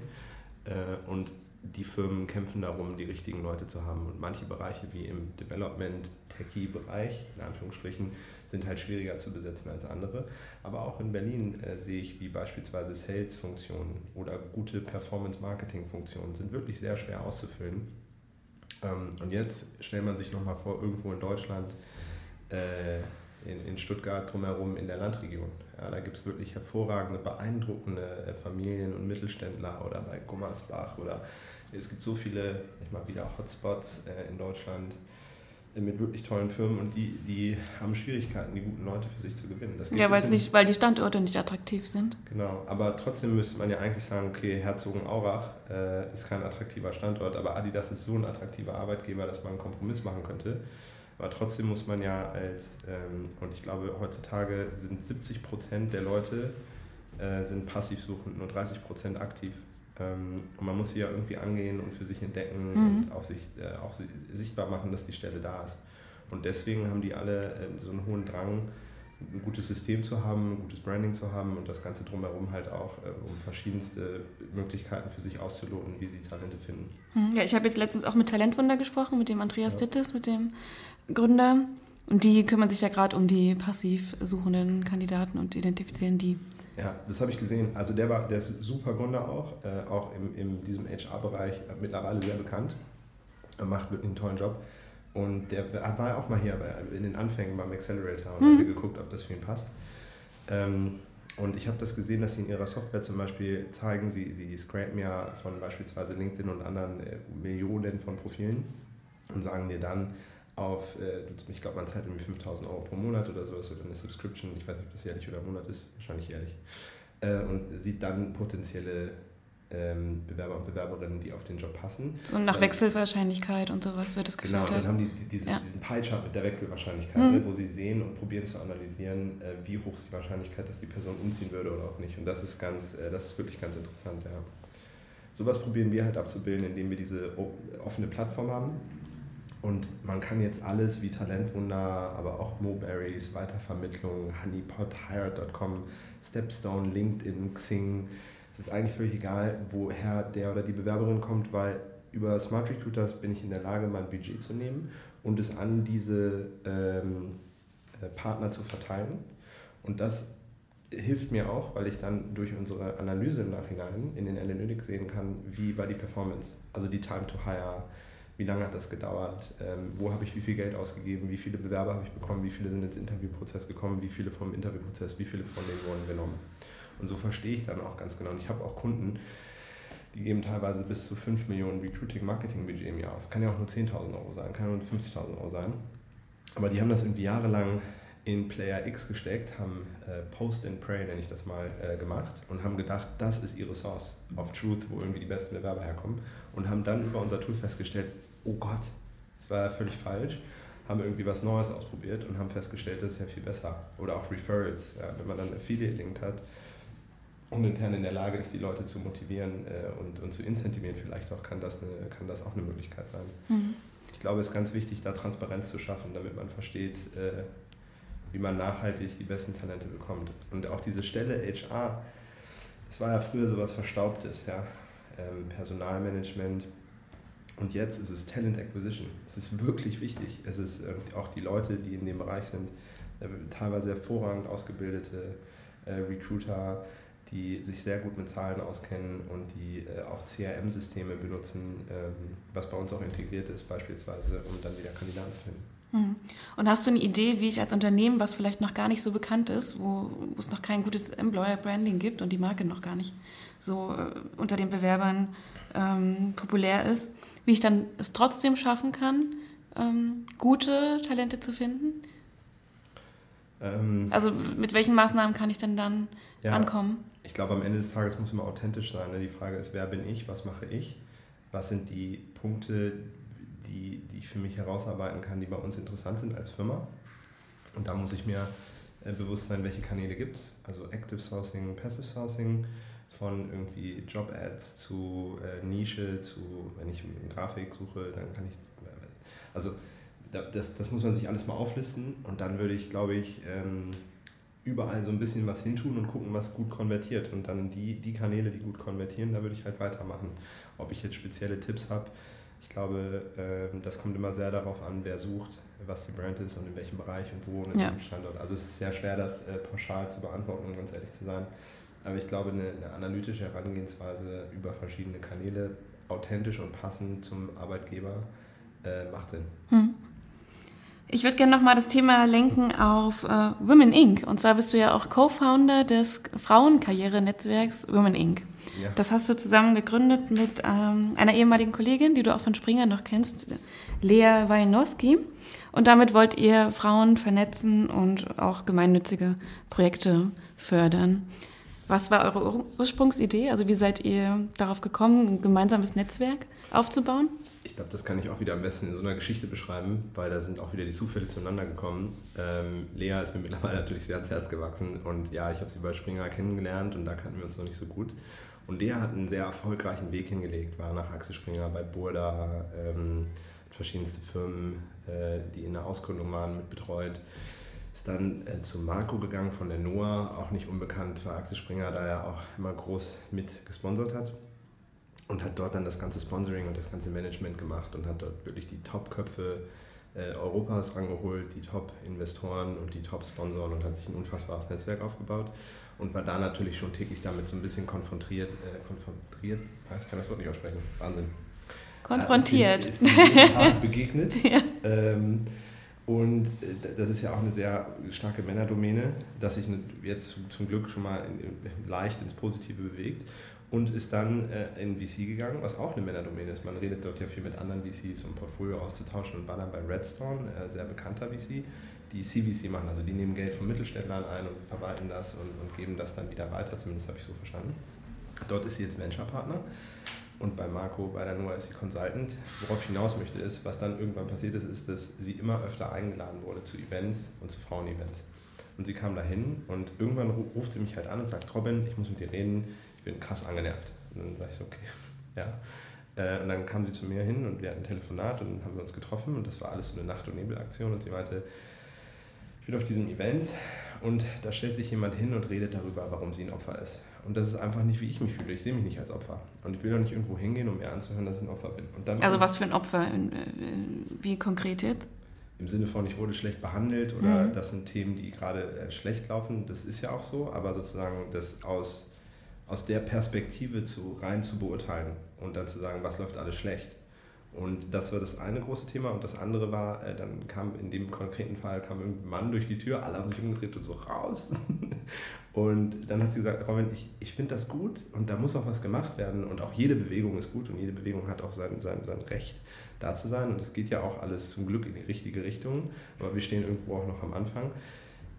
Äh, und die Firmen kämpfen darum, die richtigen Leute zu haben. Und manche Bereiche wie im Development, Techie-Bereich, in Anführungsstrichen, sind halt schwieriger zu besetzen als andere. Aber auch in Berlin äh, sehe ich, wie beispielsweise Sales-Funktionen oder gute Performance-Marketing-Funktionen sind wirklich sehr schwer auszufüllen. Ähm, und jetzt stellt man sich nochmal vor, irgendwo in Deutschland, äh, in, in Stuttgart drumherum in der Landregion. Ja, da gibt es wirklich hervorragende, beeindruckende äh, Familien- und Mittelständler oder bei Gummersbach oder es gibt so viele, ich mal wieder Hotspots äh, in Deutschland äh, mit wirklich tollen Firmen und die, die haben Schwierigkeiten, die guten Leute für sich zu gewinnen. ja, weil, nicht, weil die Standorte nicht attraktiv sind. Genau, aber trotzdem müsste man ja eigentlich sagen, okay, Herzogenaurach äh, ist kein attraktiver Standort, aber Adidas ist so ein attraktiver Arbeitgeber, dass man einen Kompromiss machen könnte. Aber trotzdem muss man ja als, ähm, und ich glaube, heutzutage sind 70 Prozent der Leute äh, sind passiv suchend, nur 30 Prozent aktiv. Ähm, und man muss sie ja irgendwie angehen und für sich entdecken mhm. und auch, sich, äh, auch sichtbar machen, dass die Stelle da ist. Und deswegen haben die alle äh, so einen hohen Drang, ein gutes System zu haben, ein gutes Branding zu haben und das Ganze drumherum halt auch, äh, um verschiedenste Möglichkeiten für sich auszuloten, wie sie Talente finden. Mhm. Ja, ich habe jetzt letztens auch mit Talentwunder gesprochen, mit dem Andreas ja. Dittis, mit dem Gründer. Und die kümmern sich ja gerade um die passiv suchenden Kandidaten und identifizieren die. Ja, das habe ich gesehen. Also der war, der ist super Gründer auch, äh, auch im, in diesem HR-Bereich äh, mittlerweile sehr bekannt. Er macht wirklich einen tollen Job. Und der war auch mal hier in den Anfängen beim Accelerator und mhm. hatte geguckt, ob das für ihn passt. Ähm, und ich habe das gesehen, dass sie in ihrer Software zum Beispiel zeigen, sie, sie scrapen ja von beispielsweise LinkedIn und anderen äh, Millionen von Profilen und sagen dir dann, auf, äh, ich glaube, man zahlt irgendwie 5000 Euro pro Monat oder sowas oder eine Subscription, ich weiß nicht, ob das jährlich oder Monat ist, wahrscheinlich jährlich, äh, und sieht dann potenzielle ähm, Bewerber und Bewerberinnen, die auf den Job passen. So nach Wechselwahrscheinlichkeit und sowas wird das gefiltert. Genau, dann haben die, die diese, ja. diesen Pie-Chart mit der Wechselwahrscheinlichkeit, mhm. ne, wo sie sehen und probieren zu analysieren, äh, wie hoch ist die Wahrscheinlichkeit, dass die Person umziehen würde oder auch nicht. Und das ist ganz, äh, das ist wirklich ganz interessant, ja. Sowas probieren wir halt abzubilden, indem wir diese offene Plattform haben, und man kann jetzt alles wie Talentwunder, aber auch Moberries, Weitervermittlung, Honeypot, Hired.com, Stepstone, LinkedIn, Xing. Es ist eigentlich völlig egal, woher der oder die Bewerberin kommt, weil über Smart Recruiters bin ich in der Lage, mein Budget zu nehmen und es an diese ähm, äh, Partner zu verteilen. Und das hilft mir auch, weil ich dann durch unsere Analyse im Nachhinein in den Analytics sehen kann, wie war die Performance, also die Time to Hire, wie lange hat das gedauert, ähm, wo habe ich wie viel Geld ausgegeben, wie viele Bewerber habe ich bekommen, wie viele sind ins Interviewprozess gekommen, wie viele vom Interviewprozess, wie viele von denen wurden genommen. Und so verstehe ich dann auch ganz genau. Und ich habe auch Kunden, die geben teilweise bis zu 5 Millionen Recruiting-Marketing-Budget im Jahr aus. Kann ja auch nur 10.000 Euro sein, kann nur 50.000 Euro sein. Aber die haben das irgendwie jahrelang in Player X gesteckt, haben äh, Post and Pray, nenne ich das mal, äh, gemacht und haben gedacht, das ist ihre Source of Truth, wo irgendwie die besten Bewerber herkommen und haben dann über unser Tool festgestellt, oh Gott, das war ja völlig falsch, haben irgendwie was Neues ausprobiert und haben festgestellt, das ist ja viel besser. Oder auch Referrals, ja, wenn man dann Affiliate-Link hat und intern in der Lage ist, die Leute zu motivieren äh, und, und zu incentivieren, vielleicht auch kann das, eine, kann das auch eine Möglichkeit sein. Mhm. Ich glaube, es ist ganz wichtig, da Transparenz zu schaffen, damit man versteht, äh, wie man nachhaltig die besten Talente bekommt. Und auch diese Stelle HR, es war ja früher sowas Verstaubtes, ja. Ähm, Personalmanagement, und jetzt ist es Talent Acquisition. Es ist wirklich wichtig. Es ist äh, auch die Leute, die in dem Bereich sind, äh, teilweise hervorragend ausgebildete äh, Recruiter, die sich sehr gut mit Zahlen auskennen und die auch CRM-Systeme benutzen, ähm, was bei uns auch integriert ist beispielsweise, um dann wieder Kandidaten zu finden. Hm. Und hast du eine Idee, wie ich als Unternehmen, was vielleicht noch gar nicht so bekannt ist, wo, wo es noch kein gutes Employer-Branding gibt und die Marke noch gar nicht so äh, unter den Bewerbern ähm, populär ist, wie ich dann es trotzdem schaffen kann, ähm, gute Talente zu finden? Ähm, also mit welchen Maßnahmen kann ich denn dann ja, ankommen? Ich glaube, am Ende des Tages muss man authentisch sein. Ne? Die Frage ist, wer bin ich, was mache ich, was sind die Punkte, die, die ich für mich herausarbeiten kann, die bei uns interessant sind als Firma. Und da muss ich mir äh, bewusst sein, welche Kanäle gibt es. Also Active Sourcing, Passive Sourcing, von irgendwie Job-Ads zu äh, Nische, zu, wenn ich Grafik suche, dann kann ich, also das, das muss man sich alles mal auflisten und dann würde ich, glaube ich, ähm, überall so ein bisschen was hintun und gucken, was gut konvertiert. Und dann die, die Kanäle, die gut konvertieren, da würde ich halt weitermachen. Ob ich jetzt spezielle Tipps habe, ich glaube, ähm, das kommt immer sehr darauf an, wer sucht, was die Brand ist und in welchem Bereich und wo und in ja. welchem Standort. Also es ist sehr schwer, das äh, pauschal zu beantworten, um ganz ehrlich zu sein. Aber ich glaube, eine, eine analytische Herangehensweise über verschiedene Kanäle, authentisch und passend zum Arbeitgeber, äh, macht Sinn. Hm. Ich würde gerne nochmal das Thema lenken auf äh, Women Inc. Und zwar bist du ja auch Co-Founder des Frauenkarrierenetzwerks Women Inc. Ja. Das hast du zusammen gegründet mit ähm, einer ehemaligen Kollegin, die du auch von Springer noch kennst, Lea Wajnowski. Und damit wollt ihr Frauen vernetzen und auch gemeinnützige Projekte fördern. Was war eure Ursprungsidee? Also wie seid ihr darauf gekommen, ein gemeinsames Netzwerk aufzubauen? Ich glaube, das kann ich auch wieder am besten in so einer Geschichte beschreiben, weil da sind auch wieder die Zufälle zueinander gekommen. Ähm, Lea ist mir <laughs> mittlerweile natürlich sehr ans Herz gewachsen und ja, ich habe sie bei Springer kennengelernt und da kannten wir uns noch nicht so gut. Und Lea hat einen sehr erfolgreichen Weg hingelegt, war nach Axel Springer bei Burda, ähm, verschiedenste Firmen, äh, die in der Ausgründung waren, mit betreut ist dann äh, zu Marco gegangen von der NOAA, auch nicht unbekannt für Axel Springer, da er auch immer groß mit gesponsert hat. Und hat dort dann das ganze Sponsoring und das ganze Management gemacht und hat dort wirklich die Top-Köpfe äh, Europas rangeholt, die Top-Investoren und die Top-Sponsoren und hat sich ein unfassbares Netzwerk aufgebaut und war da natürlich schon täglich damit so ein bisschen konfrontiert. Äh, konfrontiert ah, ich kann das Wort nicht aussprechen, Wahnsinn. Konfrontiert. Ist ihm, ist ihm begegnet. <laughs> ja. ähm, und äh, das ist ja auch eine sehr starke Männerdomäne, dass sich jetzt zum Glück schon mal leicht ins Positive bewegt und ist dann äh, in VC gegangen, was auch eine Männerdomäne ist. Man redet dort ja viel mit anderen VCs, um Portfolio auszutauschen und war dann bei Redstone, äh, sehr bekannter VC, die CVC machen. Also die nehmen Geld von Mittelständlern ein und verwalten das und, und geben das dann wieder weiter, zumindest habe ich so verstanden. Dort ist sie jetzt Venture-Partner und bei Marco, bei der NOAA ist sie Consultant. Worauf ich hinaus möchte, ist, was dann irgendwann passiert ist, ist, dass sie immer öfter eingeladen wurde zu Events und zu Frauen-Events. Und sie kam dahin und irgendwann ruft sie mich halt an und sagt, Robin, ich muss mit dir reden, ich bin krass angenervt. Und dann sage ich so, okay, <laughs> ja. Äh, und dann kam sie zu mir hin und wir hatten ein Telefonat und dann haben wir uns getroffen und das war alles so eine Nacht- und Nebelaktion und sie meinte, ich bin auf diesem Event und da stellt sich jemand hin und redet darüber, warum sie ein Opfer ist. Und das ist einfach nicht, wie ich mich fühle. Ich sehe mich nicht als Opfer. Und ich will doch nicht irgendwo hingehen, um mir anzuhören, dass ich ein Opfer bin. also was für ein Opfer? Wie konkret jetzt? Im Sinne von, ich wurde schlecht behandelt oder mhm. das sind Themen, die gerade äh, schlecht laufen. Das ist ja auch so, aber sozusagen das aus, aus der Perspektive zu, rein zu beurteilen und dann zu sagen, was läuft alles schlecht. Und das war das eine große Thema. Und das andere war, äh, dann kam in dem konkreten Fall kam irgendein Mann durch die Tür, alle haben sich umgedreht und so raus. <laughs> und dann hat sie gesagt, Robin, ich, ich finde das gut und da muss auch was gemacht werden. Und auch jede Bewegung ist gut und jede Bewegung hat auch sein, sein, sein Recht, da zu sein. Und es geht ja auch alles zum Glück in die richtige Richtung. Aber wir stehen irgendwo auch noch am Anfang.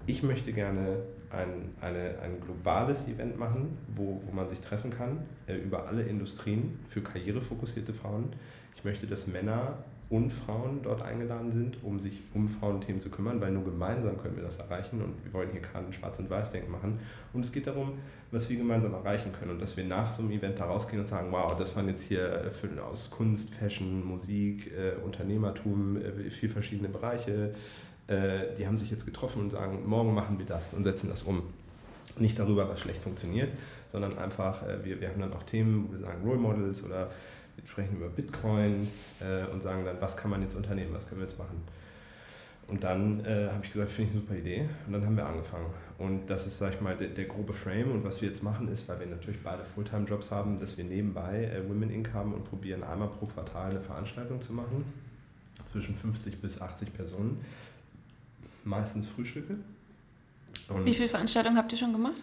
Ich möchte gerne ein, eine, ein globales Event machen, wo, wo man sich treffen kann, äh, über alle Industrien für karrierefokussierte Frauen ich möchte, dass Männer und Frauen dort eingeladen sind, um sich um Frauenthemen zu kümmern, weil nur gemeinsam können wir das erreichen und wir wollen hier kein Schwarz- und Weiß-Denken machen. Und es geht darum, was wir gemeinsam erreichen können und dass wir nach so einem Event da rausgehen und sagen, wow, das waren jetzt hier für, aus Kunst, Fashion, Musik, äh, Unternehmertum, äh, vier verschiedene Bereiche, äh, die haben sich jetzt getroffen und sagen, morgen machen wir das und setzen das um. Nicht darüber, was schlecht funktioniert, sondern einfach, äh, wir, wir haben dann auch Themen, wo wir sagen Role Models oder wir sprechen über Bitcoin äh, und sagen dann, was kann man jetzt unternehmen, was können wir jetzt machen. Und dann äh, habe ich gesagt, finde ich eine super Idee. Und dann haben wir angefangen. Und das ist, sag ich mal, der, der, grobe Frame. Und was wir jetzt machen, ist, weil wir natürlich beide Fulltime-Jobs haben, dass wir nebenbei äh, Women Inc. haben und probieren einmal pro Quartal eine Veranstaltung zu machen. zwischen 50 bis 80 Personen. Meistens Frühstücke. Und Wie viele Veranstaltungen habt ihr schon gemacht?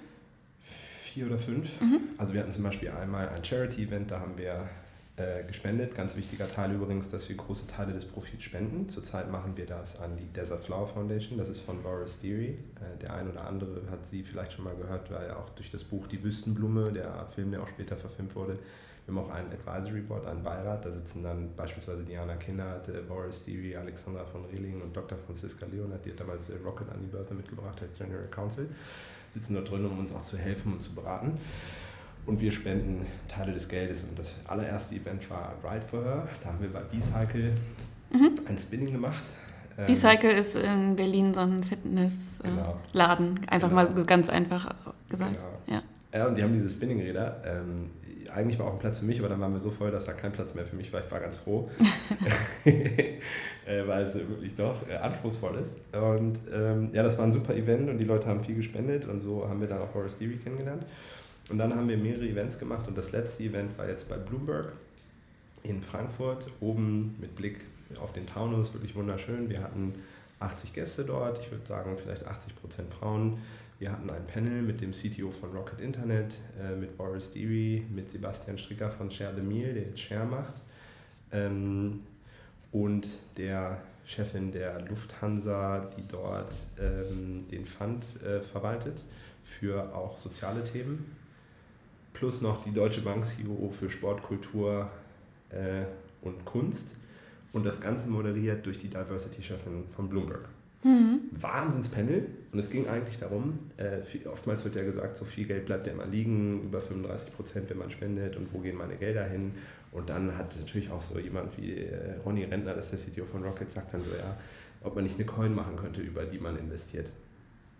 Vier oder fünf. Mhm. Also wir hatten zum Beispiel einmal ein Charity-Event, da haben wir äh, gespendet. Ganz wichtiger Teil übrigens, dass wir große Teile des Profits spenden. Zurzeit machen wir das an die Desert Flower Foundation. Das ist von Boris Deary. Äh, der ein oder andere hat sie vielleicht schon mal gehört, weil auch durch das Buch Die Wüstenblume, der Film, der auch später verfilmt wurde, wir haben auch ein Advisory Board, einen Beirat. Da sitzen dann beispielsweise Diana Kinnert, äh, Boris Deary, Alexandra von Rehling und Dr. Franziska Leonard, die hat damals Rocket an die Börse mitgebracht als General Counsel. Sitzen dort drin, um uns auch zu helfen und zu beraten und wir spenden Teile des Geldes. Und das allererste Event war Ride for Her. Da haben wir bei B-Cycle mhm. ein Spinning gemacht. Ähm, B-Cycle ist in Berlin so ein Fitnessladen, genau. einfach genau. mal ganz einfach gesagt. Genau. Ja. ja, und die haben diese Spinningräder. Ähm, eigentlich war auch ein Platz für mich, aber dann waren wir so voll, dass da kein Platz mehr für mich war. Ich war ganz froh, <laughs> <laughs> äh, weil es wirklich doch äh, anspruchsvoll ist. Und ähm, ja, das war ein super Event und die Leute haben viel gespendet und so haben wir dann auch Horace Deary kennengelernt. Und dann haben wir mehrere Events gemacht und das letzte Event war jetzt bei Bloomberg in Frankfurt, oben mit Blick auf den Taunus, wirklich wunderschön. Wir hatten 80 Gäste dort, ich würde sagen vielleicht 80 Prozent Frauen. Wir hatten ein Panel mit dem CTO von Rocket Internet, äh, mit Boris Deary, mit Sebastian Stricker von Share the Meal, der jetzt Share macht, ähm, und der Chefin der Lufthansa, die dort ähm, den Fund äh, verwaltet für auch soziale Themen plus noch die Deutsche Bank CEO für Sport, Kultur äh, und Kunst und das Ganze moderiert durch die Diversity-Chefin von Bloomberg. Mhm. Wahnsinnspanel und es ging eigentlich darum, äh, viel, oftmals wird ja gesagt, so viel Geld bleibt ja immer liegen, über 35 Prozent, wenn man spendet und wo gehen meine Gelder hin und dann hat natürlich auch so jemand wie äh, Ronny Rentner, das ist der CTO von Rocket, sagt dann so, ja, ob man nicht eine Coin machen könnte, über die man investiert.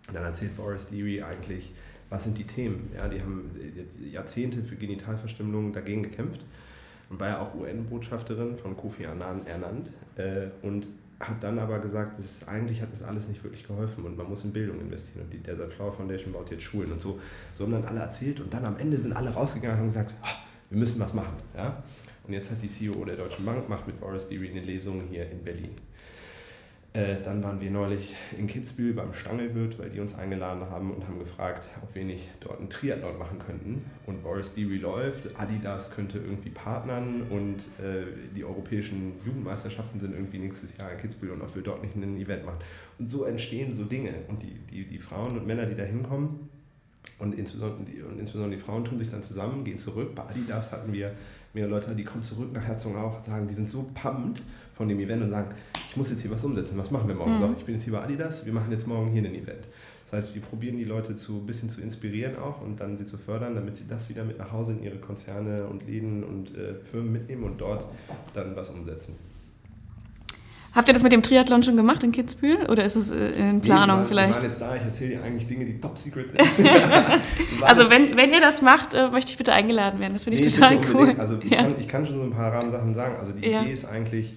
Und dann erzählt Boris Deary eigentlich, was sind die Themen? Ja, die haben Jahrzehnte für Genitalverstümmelung dagegen gekämpft und war ja auch UN-Botschafterin von Kofi Annan ernannt äh, und hat dann aber gesagt, das eigentlich hat das alles nicht wirklich geholfen und man muss in Bildung investieren und die Desert Flower Foundation baut jetzt Schulen und so. So haben dann alle erzählt und dann am Ende sind alle rausgegangen und haben gesagt, oh, wir müssen was machen. Ja? Und jetzt hat die CEO der Deutschen Bank macht mit Boris Deary eine Lesung hier in Berlin. Äh, dann waren wir neulich in Kitzbühel beim Stangelwirt, weil die uns eingeladen haben und haben gefragt, ob wir nicht dort einen Triathlon machen könnten. Und Boris Deary läuft, Adidas könnte irgendwie partnern und äh, die europäischen Jugendmeisterschaften sind irgendwie nächstes Jahr in Kitzbühel und ob wir dort nicht ein Event machen. Und so entstehen so Dinge. Und die, die, die Frauen und Männer, die da hinkommen, und insbesondere, die, und insbesondere die Frauen tun sich dann zusammen, gehen zurück. Bei Adidas hatten wir mehrere Leute, die kommen zurück nach Herzogenaurach und sagen, die sind so pumped von dem Event und sagen, ich muss jetzt hier was umsetzen, was machen wir morgen? Mhm. So, ich bin jetzt hier bei Adidas, wir machen jetzt morgen hier ein Event. Das heißt, wir probieren die Leute zu ein bisschen zu inspirieren auch und dann sie zu fördern, damit sie das wieder mit nach Hause in ihre Konzerne und Läden und äh, Firmen mitnehmen und dort dann was umsetzen. Habt ihr das mit dem Triathlon schon gemacht in Kitzbühel oder ist es äh, in Planung nee, wir vielleicht? Wir waren jetzt da, ich erzähle dir eigentlich Dinge, die top secret sind. <laughs> also wenn, wenn ihr das macht, äh, möchte ich bitte eingeladen werden. Das finde ich nee, total cool. Also ich, ja. kann, ich kann schon so ein paar Rahmensachen sagen. Also die ja. Idee ist eigentlich,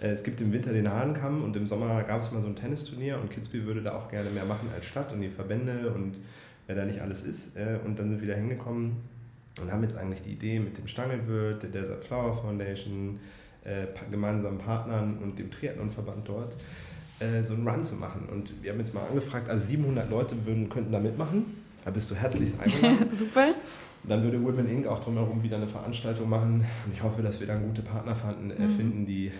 es gibt im Winter den Hahnkamm und im Sommer gab es mal so ein Tennisturnier und Kitzbühel würde da auch gerne mehr machen als Stadt und die Verbände und wer da nicht alles ist. Und dann sind wir da hingekommen und haben jetzt eigentlich die Idee mit dem Stangelwirt, der Desert Flower Foundation, äh, gemeinsamen Partnern und dem Triathlonverband dort äh, so einen Run zu machen. Und wir haben jetzt mal angefragt, also 700 Leute würden, könnten da mitmachen. Da bist du herzlichst <laughs> eingeladen. Super. dann würde Women Inc. auch drumherum wieder eine Veranstaltung machen. Und ich hoffe, dass wir dann gute Partner fanden, äh, mhm. finden, die äh,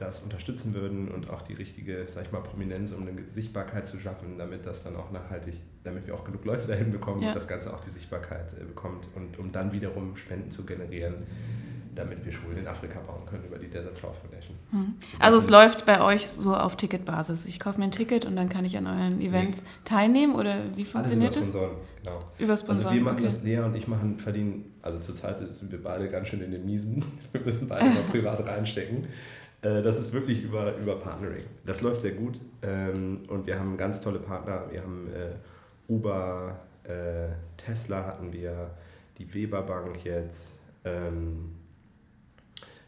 das unterstützen würden und auch die richtige, sag ich mal, Prominenz, um eine Sichtbarkeit zu schaffen, damit das dann auch nachhaltig, damit wir auch genug Leute dahin bekommen ja. und das Ganze auch die Sichtbarkeit äh, bekommt und um dann wiederum Spenden zu generieren damit wir Schulen in Afrika bauen können über die Desert Flower Foundation. Hm. Also es läuft bei euch so auf Ticketbasis. Ich kaufe mir ein Ticket und dann kann ich an euren Events nee. teilnehmen oder wie funktioniert das? Sponsoren, genau. Über Sponsoren. Also wir machen okay. das, Lea und ich machen, verdienen, also zurzeit sind wir beide ganz schön in den Miesen. <laughs> Wir müssen beide mal <laughs> privat reinstecken. Äh, das ist wirklich über, über Partnering. Das läuft sehr gut ähm, und wir haben ganz tolle Partner. Wir haben äh, Uber, äh, Tesla hatten wir, die Weber Bank jetzt. Ähm,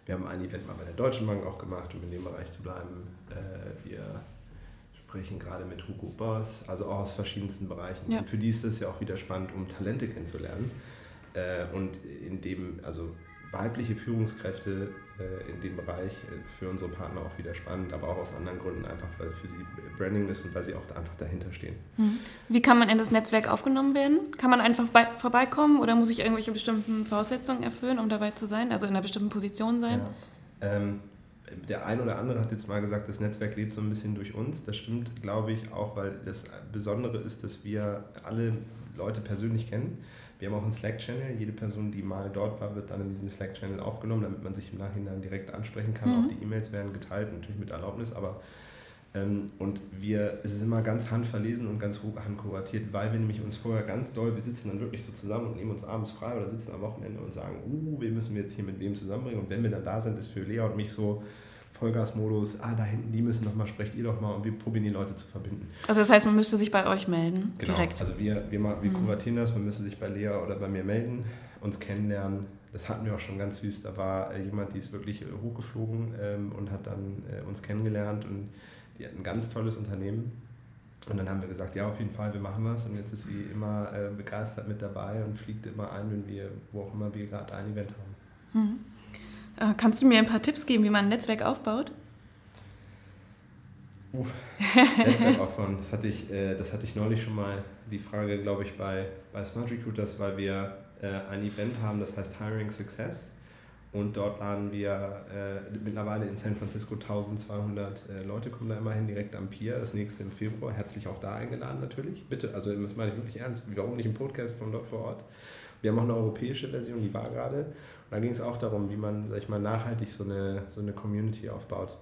wir haben ein Event mal bei der Deutschen Bank auch gemacht, um in dem Bereich zu bleiben. Wir sprechen gerade mit Hugo Boss, also auch aus verschiedensten Bereichen. Ja. für die ist es ja auch wieder spannend, um Talente kennenzulernen. Und in dem, also weibliche Führungskräfte äh, in dem Bereich äh, für unsere Partner auch wieder spannend, aber auch aus anderen Gründen, einfach weil für sie Branding ist und weil sie auch einfach dahinter stehen. Hm. Wie kann man in das Netzwerk aufgenommen werden? Kann man einfach bei, vorbeikommen oder muss ich irgendwelche bestimmten Voraussetzungen erfüllen, um dabei zu sein, also in einer bestimmten Position sein? Ja. Ähm, der ein oder andere hat jetzt mal gesagt, das Netzwerk lebt so ein bisschen durch uns. Das stimmt, glaube ich, auch, weil das Besondere ist, dass wir alle Leute persönlich kennen. Wir haben auch einen Slack-Channel. Jede Person, die mal dort war, wird dann in diesen Slack-Channel aufgenommen, damit man sich im Nachhinein direkt ansprechen kann. Mhm. Auch die E-Mails werden geteilt, natürlich mit Erlaubnis, aber und wir, es ist immer ganz handverlesen und ganz handkuratiert, weil wir nämlich uns vorher ganz doll, wir sitzen dann wirklich so zusammen und nehmen uns abends frei oder sitzen am Wochenende und sagen, uh, wen müssen wir jetzt hier mit wem zusammenbringen? Und wenn wir dann da sind, ist für Lea und mich so, Vollgasmodus, ah, da hinten, die müssen nochmal, sprecht ihr doch mal und wir probieren die Leute zu verbinden. Also das heißt, man müsste sich bei euch melden, genau. direkt? also wir, wir, wir mhm. kuratieren das, man müsste sich bei Lea oder bei mir melden, uns kennenlernen. Das hatten wir auch schon ganz süß, da war äh, jemand, die ist wirklich äh, hochgeflogen ähm, und hat dann äh, uns kennengelernt und die hat ein ganz tolles Unternehmen. Und dann haben wir gesagt, ja, auf jeden Fall, wir machen was. Und jetzt ist sie immer äh, begeistert mit dabei und fliegt immer ein, wenn wir, wo auch immer wir gerade ein Event haben. Mhm. Äh, kannst du mir ein paar Tipps geben, wie man ein Netzwerk aufbaut? Uh, <laughs> Netzwerk aufbauen, das hatte, ich, äh, das hatte ich neulich schon mal, die Frage, glaube ich, bei, bei Smart Recruiters, weil wir äh, ein Event haben, das heißt Hiring Success. Und dort laden wir äh, mittlerweile in San Francisco 1200 äh, Leute, kommen da immerhin direkt am Pier. Das nächste im Februar. Herzlich auch da eingeladen natürlich. Bitte, also das meine ich wirklich ernst. Warum nicht ein Podcast von dort vor Ort? Wir haben auch eine europäische Version, die war gerade. Und da ging es auch darum, wie man, sag ich mal, nachhaltig so eine, so eine Community aufbaut.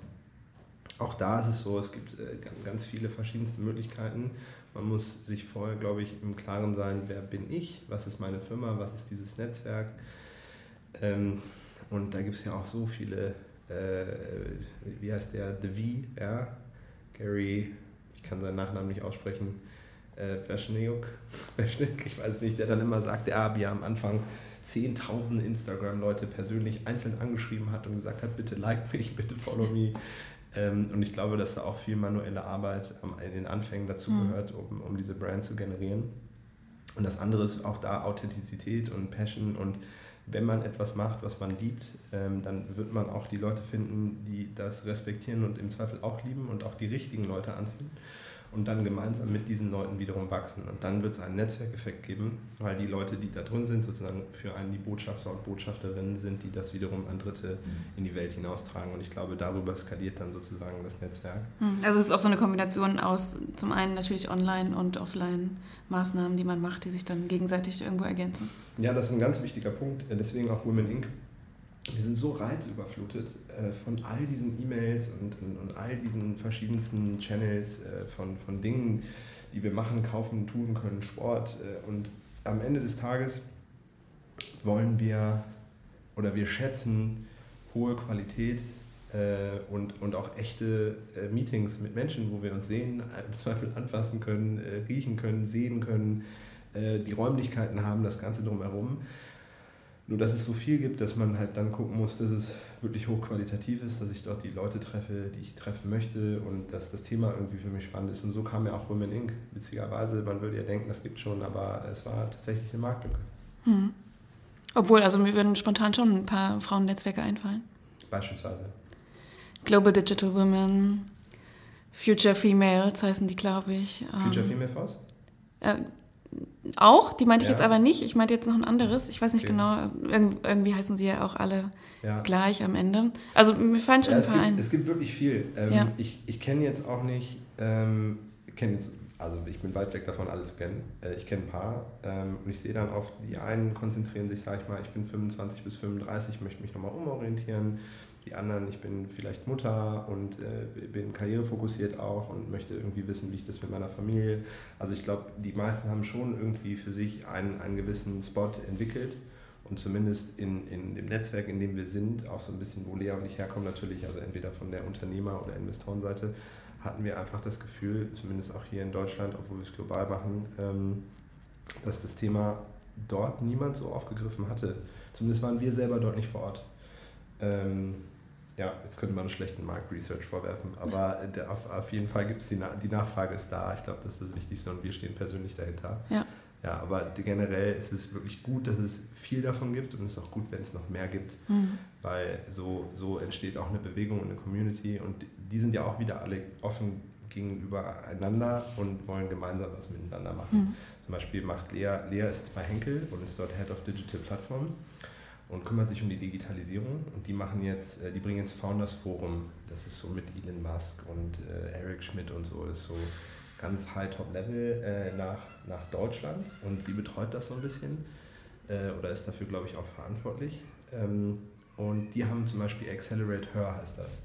Auch da ist es so, es gibt äh, ganz viele verschiedenste Möglichkeiten. Man muss sich vorher, glaube ich, im Klaren sein, wer bin ich, was ist meine Firma, was ist dieses Netzwerk. Ähm, und da gibt es ja auch so viele, äh, wie heißt der, The V, ja, Gary, ich kann seinen Nachnamen nicht aussprechen, äh, Verschniuk, <laughs> ich weiß nicht, der dann immer sagt, ja, wir am Anfang 10.000 Instagram-Leute persönlich einzeln angeschrieben hat und gesagt hat, bitte like mich, bitte follow me. Ähm, und ich glaube, dass da auch viel manuelle Arbeit in den Anfängen dazu mhm. gehört, um, um diese Brand zu generieren. Und das andere ist auch da Authentizität und Passion. Und wenn man etwas macht, was man liebt, ähm, dann wird man auch die Leute finden, die das respektieren und im Zweifel auch lieben und auch die richtigen Leute anziehen und dann gemeinsam mit diesen Leuten wiederum wachsen. Und dann wird es einen Netzwerkeffekt geben, weil die Leute, die da drin sind, sozusagen für einen die Botschafter und Botschafterinnen sind, die das wiederum an Dritte mhm. in die Welt hinaustragen. Und ich glaube, darüber skaliert dann sozusagen das Netzwerk. Hm, also es ist auch so eine Kombination aus zum einen natürlich Online- und Offline-Maßnahmen, die man macht, die sich dann gegenseitig irgendwo ergänzen. Ja, das ist ein ganz wichtiger Punkt. Deswegen auch Women Inc wir sind so reizüberflutet äh, von all diesen E-Mails und, und, und, all diesen verschiedensten Channels äh, von, von Dingen, die wir machen, kaufen, tun können, Sport. Äh, und am Ende des Tages wollen wir oder wir schätzen hohe Qualität äh, und, und auch echte äh, Meetings mit Menschen, wo wir uns sehen, im Zweifel anfassen können, äh, riechen können, sehen können, die Räumlichkeiten haben, das Ganze drumherum. Nur, dass es so viel gibt, dass man halt dann gucken muss, dass es wirklich hochqualitativ ist, dass ich dort die Leute treffe, die ich treffen möchte und dass das Thema irgendwie für mich spannend ist. Und so kam ja auch Women Inc. Witzigerweise, man würde ja denken, das gibt schon, aber es war tatsächlich eine Marktlücke. Hm. Obwohl, also mir würden spontan schon ein paar Frauennetzwerke einfallen. Beispielsweise. Global Digital Women, Future Females heißen die, glaube ich. Future ähm, Female Force? Äh, auch, die meinte ja. ich jetzt aber nicht. Ich meinte jetzt noch ein anderes. Ich weiß nicht okay. genau. Irg irgendwie heißen sie ja auch alle ja. gleich am Ende. Also mir fallen schon ja, ein paar ein. Es gibt wirklich viel. Ähm. Ich, ich kenne jetzt auch nicht, ähm, kenne jetzt, also ich bin weit weg davon, alle zu kennen. Äh, ich kenne ein paar ähm, und ich sehe dann oft, die einen konzentrieren sich, sag ich mal, ich bin 25 bis 35, möchte mich nochmal umorientieren die anderen, ich bin vielleicht Mutter und äh, bin karrierefokussiert auch und möchte irgendwie wissen, wie ich das mit meiner Familie. Also ich glaube, die meisten haben schon irgendwie für sich einen, einen gewissen Spot entwickelt und zumindest in, in dem Netzwerk, in dem wir sind, auch so ein bisschen, wo Lea und ich herkommen natürlich, also entweder von der Unternehmer- oder Investorenseite, hatten wir einfach das Gefühl, zumindest auch hier in Deutschland, obwohl wir es global machen, ähm, dass das Thema dort niemand so aufgegriffen hatte. Zumindest waren wir selber dort nicht vor Ort. Ähm, ja, jetzt könnte man einen schlechten Markt-Research vorwerfen, aber auf, auf jeden Fall gibt es die, die Nachfrage ist da. Ich glaube, das ist das Wichtigste und wir stehen persönlich dahinter. Ja. Ja, aber generell ist es wirklich gut, dass es viel davon gibt und es ist auch gut, wenn es noch mehr gibt, Mhm. weil so, so entsteht auch eine Bewegung und eine Community und die sind ja auch wieder alle offen gegenüber einander und wollen gemeinsam was miteinander machen. Mhm. Zum Beispiel macht Lea, Lea ist jetzt bei Henkel und ist dort Head of Digital Platform und kümmert sich um die Digitalisierung und die machen jetzt, äh, die bringen ins Founders Forum, das ist so mit Elon Musk und äh, Eric Schmidt und so, ist so ganz high top level äh, nach, nach Deutschland und sie betreut das so ein bisschen oder ist dafür, glaube ich, auch verantwortlich. Ähm, und die haben zum Beispiel Accelerate Her heißt das.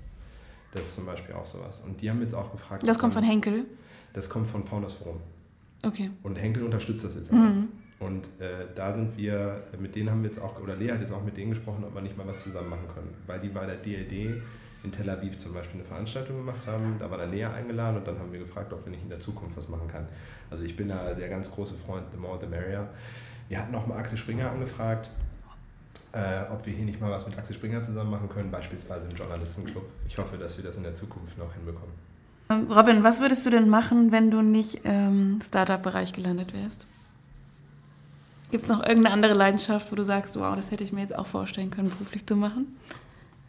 Das ist zum Beispiel auch sowas. Und die haben jetzt auch gefragt. Das kommt von Henkel. Das kommt von Founders Forum. Okay. Und Henkel unterstützt das jetzt auch. Mhm. Und äh, da sind wir, mit denen haben wir jetzt auch, oder Lea hat jetzt auch mit denen gesprochen, ob wir nicht mal was zusammen machen können. Weil die bei der DLD in Tel Aviv zum Beispiel eine Veranstaltung gemacht haben. Da war der Lea eingeladen und dann haben wir gefragt, ob wir nicht in der Zukunft was machen kann. Also ich bin da der ganz große Freund, the more the merrier. Wir hatten auch mal Axel Springer angefragt, äh, ob wir hier nicht mal was mit Axel Springer zusammen machen können, beispielsweise im Journalistenclub. Ich hoffe, dass wir das in der Zukunft noch hinbekommen. Ähm, Robin, was würdest du denn machen, wenn du nicht im Startup-Bereich gelandet wärst? Gibt es noch irgendeine andere Leidenschaft, wo du sagst, wow, das hätte ich mir jetzt auch vorstellen können, beruflich zu machen?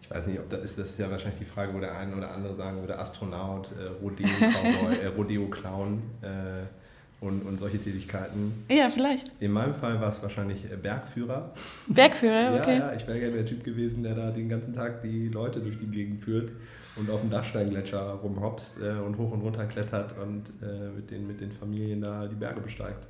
Ich weiß nicht, ob das ist, das ist ja wahrscheinlich die Frage, wo der eine oder andere sagen würde, Astronaut, äh, <laughs> äh, Rodeo-Clown äh, und, und solche Tätigkeiten. Ja, vielleicht. In meinem Fall war es wahrscheinlich äh, Bergführer. Bergführer, okay. Ja, ja, ich wäre gerne der Typ gewesen, der da den ganzen Tag die Leute durch die Gegend führt und auf dem Dachsteingletscher rumhopst äh, und hoch und runter klettert und äh, mit, den, mit den Familien da die Berge besteigt.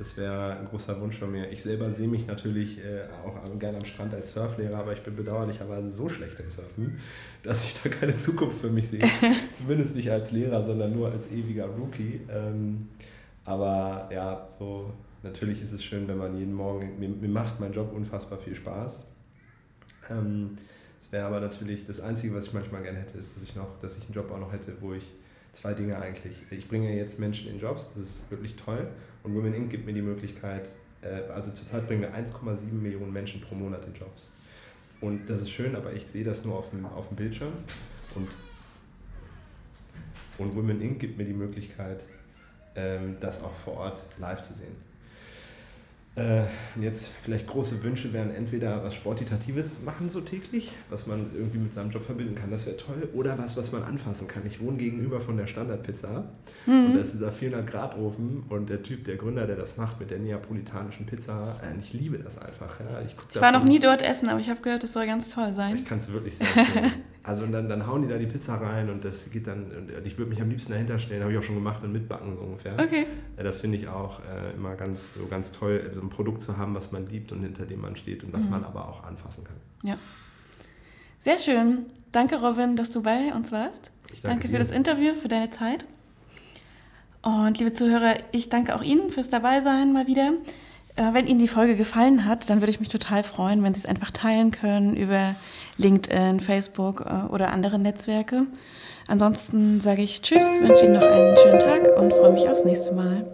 Das wäre ein großer Wunsch von mir. Ich selber sehe mich natürlich äh, auch gerne am Strand als Surflehrer, aber ich bin bedauerlicherweise so schlecht im Surfen, dass ich da keine Zukunft für mich sehe. <laughs> Zumindest nicht als Lehrer, sondern nur als ewiger Rookie. Ähm, aber ja, so natürlich ist es schön, wenn man jeden Morgen, mir, mir macht mein Job unfassbar viel Spaß. Ähm, es wäre aber natürlich das Einzige, was ich manchmal gerne hätte, ist, dass ich noch, dass ich einen Job auch noch hätte, wo ich zwei Dinge eigentlich. Ich bringe jetzt Menschen in Jobs, das ist wirklich toll. Und Women Inc. gibt mir die Möglichkeit, äh, also zurzeit bringen wir 1,7 Millionen Menschen pro Monat in Jobs. Und das ist schön, aber ich sehe das nur auf dem, auf dem Bildschirm. Und, und Women Inc. gibt mir die Möglichkeit, ähm, das auch vor Ort live zu sehen. Äh, und jetzt vielleicht große Wünsche wären entweder was Sportitatives machen so täglich, was man irgendwie mit seinem Job verbinden kann, das wäre toll, oder was, was man anfassen kann. Ich wohne gegenüber von der Standardpizza und das ist dieser 400-Grad-Ofen und der Typ, der Gründer, der das macht mit der neapolitanischen Pizza, äh, ich liebe das einfach. Ja. Ich, Ich war noch nie dort essen, aber ich habe gehört, es soll ganz toll sein. ich kann es wirklich sehr empfehlen. <laughs> Also und dann, dann hauen die da die Pizza rein und das geht dann, und ich würde mich am liebsten dahinter stellen, habe ich auch schon gemacht und mitbacken so ungefähr. Okay. Ja, das finde ich auch äh, immer ganz, so ganz toll, so ein Produkt zu haben, was man liebt und hinter dem man steht und was Mhm. man aber auch anfassen kann. Ja. Sehr schön. Danke, Robin, dass du bei uns warst. Ich Danke, danke für dir. das Interview, für deine Zeit. Und liebe Zuhörer, ich danke auch Ihnen fürs Dabeisein mal wieder. Äh, Wenn Ihnen die Folge gefallen hat, dann würde ich mich total freuen, wenn Sie es einfach teilen können über LinkedIn, Facebook äh, oder andere Netzwerke. Ansonsten sage ich Tschüss, wünsche Ihnen noch einen schönen Tag und freue mich aufs nächste Mal.